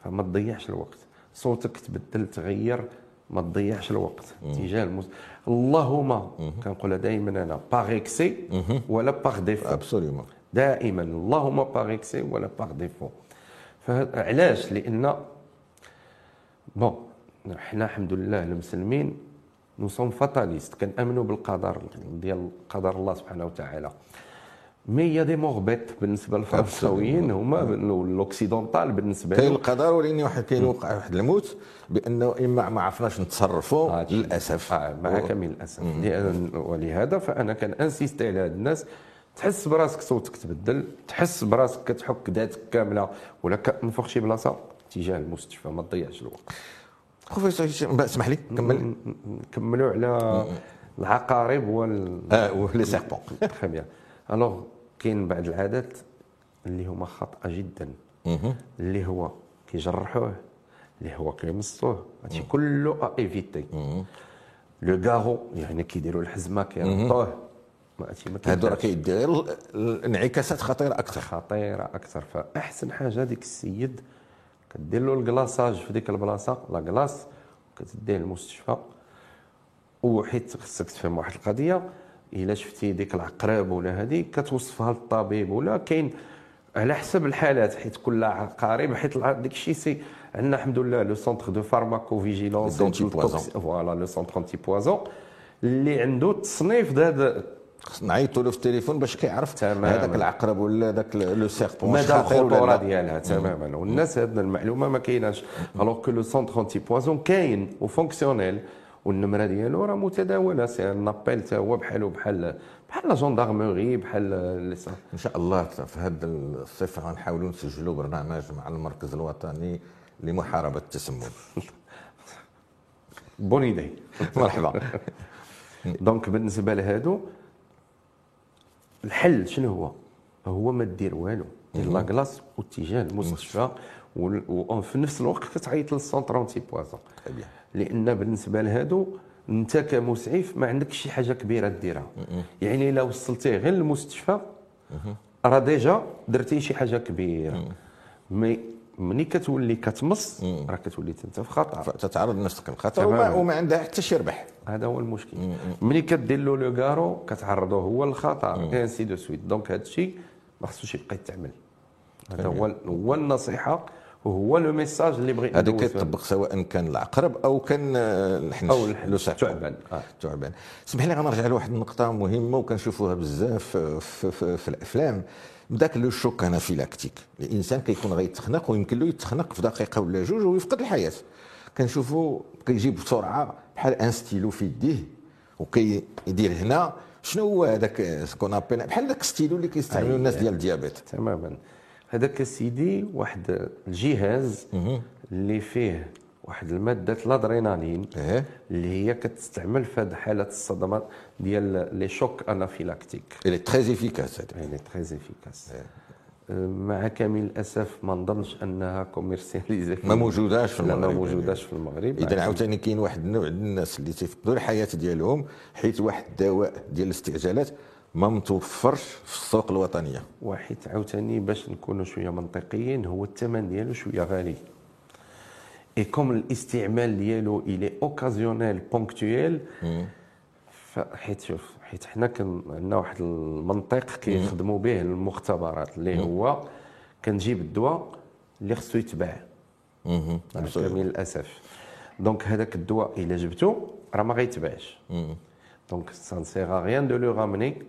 فما تضيعش الوقت. صوتك تبدل تغير ما تضيعش الوقت. تجاه المس... اللهم كنقولها دائما أنا par excès ولا par défaut absolument دائما اللهم par excès ولا par défaut فعلاش لأن bon حنا الحمد لله المسلمين nous sommes fatalistes كنامنوا بالقدر ديال قدر الله سبحانه وتعالى. mais il y a des morts bêtes بالنسبة للفرنساويين هما l'occidental بالنسبة كاين القدر ولكن واحد كاين وقع واحد الموت بأنه إما ما عرفناش نتصرفوا هادشي. للأسف. آه مع كامل الأسف. ولهذا فأنا كن insister على هاد الناس تحس براسك صوتك تبدل تحس براسك كتحك ذاتك كاملة. ولا كتنفخ شي بلاصة تجاه المستشفى ما تضيعش الوقت. بروفيسور هشام اسمح لي كمل. نكملوا على العقارب وال آه و les serpents très bien. Alors كاين بعض العادات اللي هما خاطئة جدا. اللي هو كيجرحوه اللي هو كيمصوه. هادشي كله éviter le garrot يعني كيديروا الحزمة كيربطوه. هادو راه. كيدير الانعكاسات خطيرة أكثر. خطيرة أكثر. فأحسن حاجة ديك السيد كدير له ال glaçage في ديك البلاصة la glace كتديه للمستشفى وحيت خصك تفهم واحد القضية إلا شفتي ديك العقرب ولا هذه كتوصفها للطبيب ولا كاين على حسب الحالات حيت كل عقارب حيت ديك الشيء c'est عندنا الحمد لله le centre de pharmacovigilance. voilà le centre antipoison اللي عنده التصنيف د هذا خصنا نعيطوا له في التليفون باش كيعرف. هذاك العقرب ولا ذاك le serpent مدى الخطورة ديالها تماما. والناس هذه المعلومة ما كايناش. alors que le centre antipoison كاين و fonctionnel والنمرة ديالو راه متداولة. c'est un appel حتى هو بحالو بحال بحال la gendarmerie بحال إن شاء الله في هذا الصفة غنحاولوا نسجلوا برنامج مع المركز الوطني لمحاربة التسمم. bonne idée مرحبا. donc بالنسبة لهادو الحل شنو هو؟ هو ما دير والو. دير la glace واتجاه المستشفى وفي نفس الوقت كتعيط لل centre antipoison لأن بالنسبة لهادو أنت كمسعف ما عندكش شي حاجة كبيرة ديرها. يعني الا وصلتيه غير للمستشفى راه déjà درتي شي حاجة كبيرة. mais ملي كتولي كتمص راه كتولي انت في خطر تتعرض نفسك للخطر وما, وما عندها حتى شي ربح. هذا هو المشكل. ملي كدير له le garrot كتعرضه هو للخطر ainsi de suite donc هذا الشيء ما خصوش يبقى يتعمل. هذا هو هو النصيحة وهو le message اللي بغيت هذا كيطبق سواء كان العقرب أو كان الحنش. أو الحنش. تعبان. آه. تعبان. اسمح لي غنرجع لواحد النقطة مهمة وكنشوفوها بزاف في, في, في الأفلام. ذاك le choc anaphylactique الإنسان كيكون غيتخنق ويمكن له يتخنق في دقيقة ولا جوج ويفقد الحياة. كنشوفوا كيجيب بسرعة بحال un stylo في يديه وكيدير هنا. شنو هو هذاك ce qu'on appelle بحال ذاك ستيلو اللي كيستعملوا الناس ديال ال diabète. تماما. هذاك سيدي واحد الجهاز اللي فيه واحد المادة الأدرينالين إيه. اللي هي كتستعمل في هذه حالات الصدمات ديال les chocs anaphylactiques. Il est très efficace il est très efficace مع كامل الأسف ما نظنش أنها commercialisée ما موجوداش في المغرب ما موجوداش في المغرب. إذا عاوتاني كاين واحد النوع ديال الناس اللي تيفقدوا الحياة ديالهم حيت واحد الدواء ديال الاستعجالات ما متوفرش في السوق الوطنية. وحيت عاوتاني باش نكونوا شوية منطقيين هو الثمن ديالو شوية غالي. et comme الاستعمال ديالو il est occasionnel ponctuel حيت شوف حيت حنا كان عندنا واحد المنطق كيخدموا به المختبرات اللي هو كنجيب الدواء اللي خصو يتباع. كامل الاسف donc هذاك الدواء إلا جبتو راه ما غيتباعش donc ça ne sert à rien de le ramener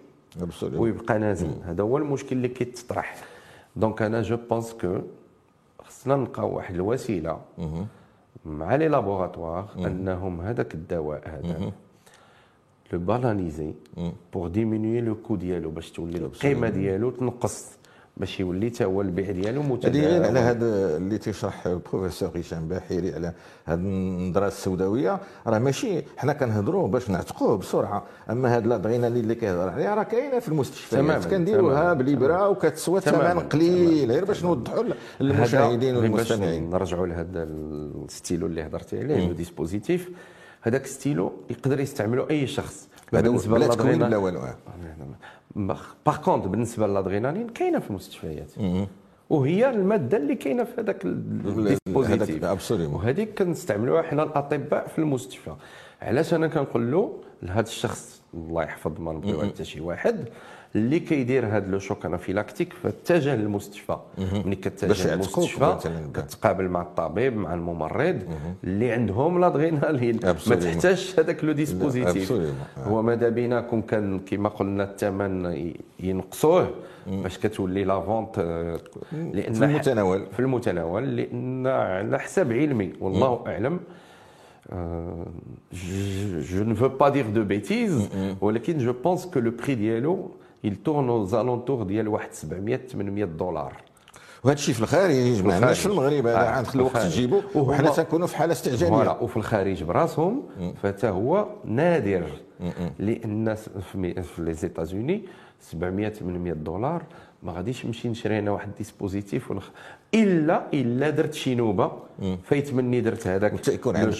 ويبقى نازل. هذا هو المشكل اللي كيتطرح. donc أنا je pense que خصنا نلقاو واحد الوسيلة. مع les laboratoires أنهم هذاك الدواء هذا. le banaliser pour diminuer le coût ديالو باش تولي القيمة ديالو تنقص. باش يولي حتى هو البيع ديالو متداول هذه على هذا اللي تيشرح البروفيسور هشام بحيري على هذه النظرة السوداوية. راه ماشي حنا كنهضروا باش نعتقوه بسرعة. أما هذا الأدرينالين اللي كيهضر عليها راه كاينة في المستشفيات. كنديروها بالابره وكتسوى ثمن قليل غير باش نوضحوا للمشاهدين والمستمعين. نرجعوا لهذا الستيلو اللي هضرتي عليه le dispositif. هذاك ستيلو يقدر يستعمله أي شخص. بالنسبة للأدرينالين؟ لا والو par contre بالنسبة للأدرينالين كاينة في المستشفيات. وهي المادة اللي كاينة في هذاك ال dispositif وهذيك كنستعملوها حنا الأطباء في المستشفى. علاش أنا كنقول له لهذا الشخص الله يحفظ ما نبغيو حتى شي واحد اللي كيدير هذا le choc anaphylactique فاتجه للمستشفى. ملي كتجه للمستشفى كتقابل مع الطبيب مع الممرض اللي عندهم l'adrénaline ما تحتاجش هذاك le dispositif هو ماذا بينكم كان كما قلنا الثمن ينقصوه باش كتولي la vente لأن في المتناول. في المتناول لأن على حساب علمي. والله أعلم. je, ne veux pas dire de bêtises, ولكن je pense que le prix ديالو tourne aux alentours ديال واحد 700 800 دولار وهذا الشيء في الخارج ما عندناش في المغرب هذا عند الوقت تجيبو. وحنا تنكونوا في حالة استعجالية. وفي الخارج براسهم فتا هو نادر. لأن في les États-Unis 700 800 دولار ما غاديش نمشي نشري أنا واحد dispositif ونخ... الا إلا درت شي نوبة. فايت مني درت هذاك. يكون عندك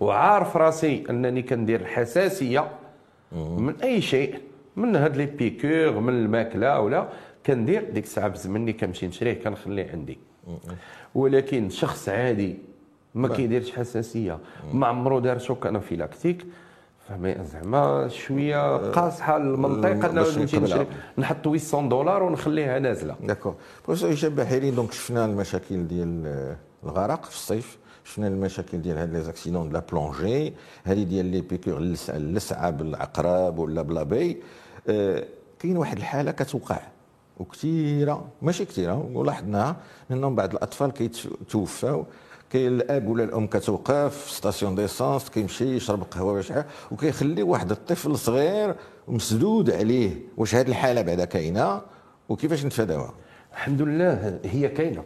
وعارف راسي أنني كندير الحساسية من أي شيء. من هاد les piqûres من الماكلة ولا كندير ديك الساعة بزز مني كنمشي نشريه كنخليه عندي. ولكن شخص عادي ما كيديرش حساسية ما عمرو دار choc anaphylactique زعما شوية قاصحة المنطقة انه نمشي نشري. نحط 800 دولار ونخليها نازلة. d'accord. بروفيسور هشام بحيري donc شفنا المشاكل ديال الغرق في الصيف؟ شفنا المشاكل ديال هاد les accidents la plongée؟ هذه ديال les piqûres اللسعه بالعقرب ولا ب l'abeille؟ كاين واحد الحالة كتوقع وكثيره ماشي كثيره ولاحظناها منهم بعض الأطفال كيتوفاو كاين الأب ولا الأم كتوقف في station d'essence كيمشي يشرب قهوة باش وكيخلي واحد الطفل صغير مسدود عليه واش هذه الحالة بعدا كاينة وكيفاش نتفاداوها؟ الحمد لله هي كاينة.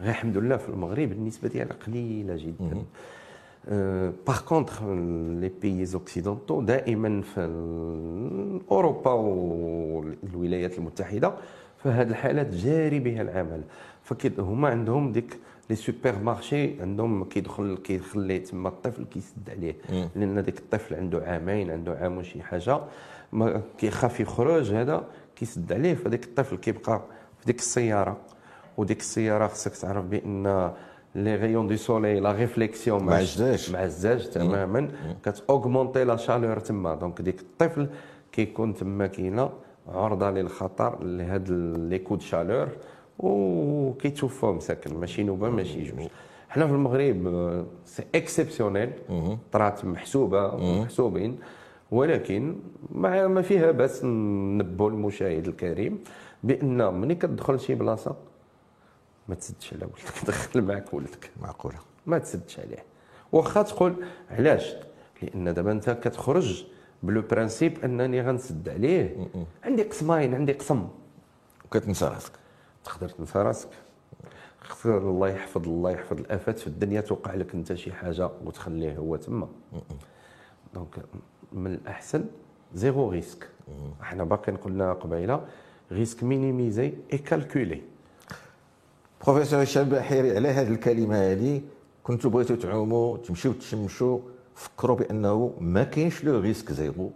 غير الحمد لله في المغرب النسبة ديالها قليلة جدا. par contre les pays occidentaux دائما في اوروبا والولايات المتحده فهاد الحالات جاري بها العمل فكيد هما عندهم ديك les supermarchés عندهم كيدخل كيخلي تما الطفل كيسد عليه لأن ديك الطفل عنده عامين عنده عام وشي حاجة. ما كيخاف يخرج هذا كيسد عليه. فديك الطفل كيبقى في ديك السيارة. وديك السيارة خصك تعرف بأن les rayons de soleil la réflexion مع الزاج مع الزاج تماما كت augmenter la chaleur تما donc ديك الطفل كيكون تما كاينة عرضه للخطر لهاد les coups de chaleur وكيتوفى مساكن ماشي نوبه ماشي جوج حنا في المغرب c'est exceptionnel طرات محسوبه محسوبين ولكن ما ما فيها باس ننبهو المشاهد الكريم بان ملي كتدخل شي بلاصه ما تسدش على ولدك دخل معك ولدك. معقولة. ما تسدش عليه. واخا تقول علاش؟ لأن دابا أنت كتخرج ب le principe أنني غنسد عليه. عندي قسمين عندي قسم. وكتنسى راسك. تقدر تنسى راسك. خسر الله يحفظ الله يحفظ الآفات في الدنيا توقع لك أنت شي حاجة وتخليه هو تما. donc من الأحسن zéro risque. إحنا باقي قلنا قبيلة risque minimisé et calculé. بروفيسور هشام بحيري على هذه الكلمة هذه كنتوا بغيتوا تعوموا تمشيو تشمشوا فكروا بأنه ما كاينش le risque zéro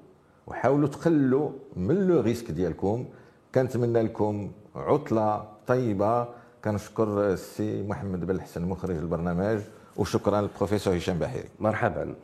وحاولوا تقلوا من le risque ديالكم. كنتمنى لكم عطلة طيبة. كنشكر السي محمد بن الحسن مخرج البرنامج وشكرا للبروفيسور هشام بحيري مرحبا.